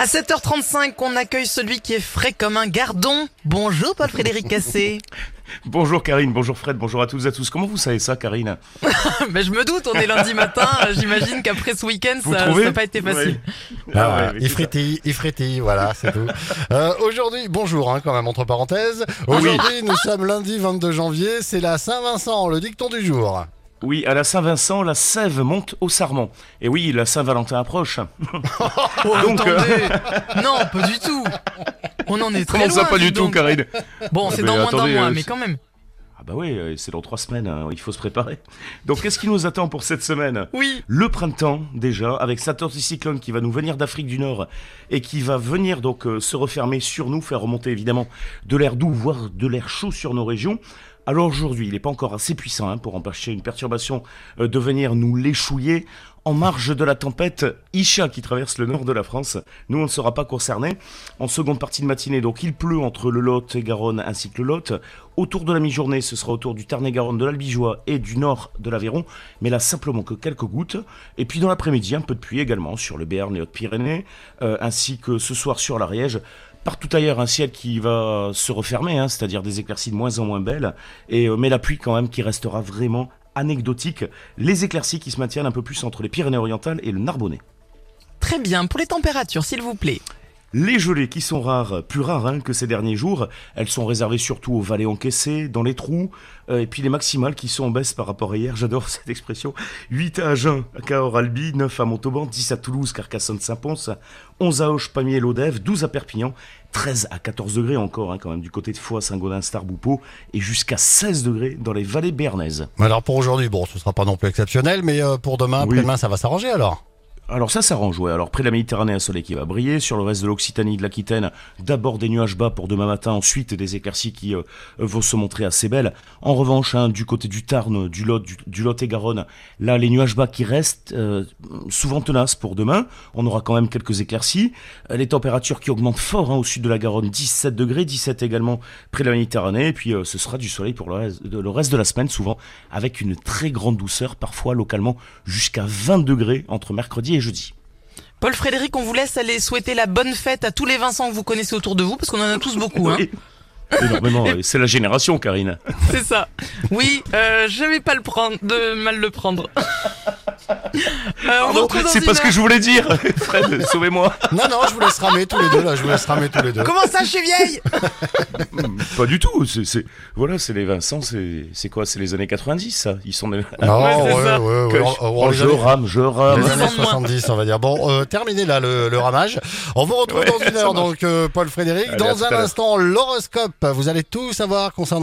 À 7h35, on accueille celui qui est frais comme un gardon. Bonjour Paul-Frédéric Cassé. Bonjour Karine, bonjour Fred, bonjour à toutes et à tous. Comment vous savez ça Karine Mais je me doute, on est lundi matin, j'imagine qu'après ce week-end, Vous ça n'a pas été facile. Ouais. Ah, Ah ouais, mais il c'est frétille, il frétille, voilà, c'est tout. Euh, Aujourd'hui, bonjour, hein, quand même, entre parenthèses. Aujourd'hui, nous sommes lundi 22 janvier, c'est la Saint-Vincent, le dicton du jour. Oui, à la Saint-Vincent, la sève monte au sarment. Et oui, la Saint-Valentin approche. Oh, Donc, euh, attendez Non, pas du tout On en est très Comment ça, loin, pas dis du tout donc. Karine Bon, c'est dans moins d'un mois, euh, mais quand même. Ah bah oui, euh, c'est dans trois semaines, hein, il faut se préparer. Donc qu'est-ce qui nous attend pour cette semaine? Oui. Le printemps déjà, avec cet anticyclone qui va nous venir d'Afrique du Nord et qui va venir donc euh, se refermer sur nous, faire remonter évidemment de l'air doux, voire de l'air chaud sur nos régions. Alors aujourd'hui, il n'est pas encore assez puissant hein, pour empêcher une perturbation euh, de venir nous l'échouiller. En marge de la tempête Isha qui traverse le nord de la France, nous on ne sera pas concernés. En seconde partie de matinée, donc il pleut entre le Lot et Garonne ainsi que le Lot. Autour de la mi-journée, ce sera autour du Tarn-et-Garonne, de l'Albigeois et du nord de l'Aveyron, mais là simplement que quelques gouttes. Et puis dans l'après-midi, un peu de pluie également sur le Béarn et Hautes-Pyrénées, euh, ainsi que ce soir sur l'Ariège. Partout ailleurs, un ciel qui va se refermer, hein, c'est-à-dire des éclaircies de moins en moins belles, et, euh, mais la pluie quand même qui restera vraiment anecdotique. Les éclaircies qui se maintiennent un peu plus entre les Pyrénées-Orientales et le Narbonnais. Très bien, pour les températures, s'il vous plaît. Les gelées qui sont rares, plus rares hein, que ces derniers jours, elles sont réservées surtout aux vallées encaissées, dans les trous, euh, et puis les maximales qui sont en baisse par rapport à hier, j'adore cette expression. 8 à Agen, à Cahors-Albi, 9 à Montauban, 10 à Toulouse, Carcassonne-Saint-Pons, 11 à Auch, Pamiers, Lodève, 12 à Perpignan, 13 à 14 degrés encore hein, quand même du côté de Foix, Saint-Gaudin, Starboupeau, et jusqu'à 16 degrés dans les vallées béarnaises. Alors pour aujourd'hui, bon, ce sera pas non plus exceptionnel, mais euh, pour demain, Oui. après-demain, ça va s'arranger alors? Alors ça s'arrange, ouais. Alors près de la Méditerranée, un soleil qui va briller. Sur le reste de l'Occitanie, de l'Aquitaine, d'abord des nuages bas pour demain matin, ensuite des éclaircies qui euh, vont se montrer assez belles. En revanche, hein, du côté du Tarn, du Lot, du, Lot et Garonne, là les nuages bas qui restent euh, souvent tenaces pour demain. On aura quand même quelques éclaircies. Euh, Les températures qui augmentent fort hein, au sud de la Garonne, 17 degrés, 17 également près de la Méditerranée. Et puis ce sera du soleil pour le reste, de- le reste de la semaine, souvent avec une très grande douceur, parfois localement jusqu'à 20 degrés entre mercredi et jeudi. Paul Frédéric, on vous laisse aller souhaiter la bonne fête à tous les Vincent que vous connaissez autour de vous, parce qu'on en a tous beaucoup, hein. Oui. Énormément, c'est la génération, Karine. C'est ça. Oui, euh, je vais pas le prendre, de mal le prendre. Euh, on c'est une pas ce que je voulais dire. Fred, sauvez-moi. Non, non, je vous laisse ramer tous les deux, là, je vous laisse ramer tous les deux. Comment ça, je suis vieille? Pas du tout. C'est, c'est- voilà, c'est les Vincent. C'est, c'est quoi C'est les années 90, ça? Ils sont. Des... Non, Ouais, c'est ouais, ça. ouais, ouais, Que- on- on- Oh, les je années- rame, je rame. Les années ans de moins. 70, on va dire. Bon, euh, terminé là le, le ramage. On vous retrouve Ouais, dans une heure, donc euh, Paul Frédéric. Allez, à dans tout à un l'heure. instant, l'horoscope. Vous allez tout savoir concernant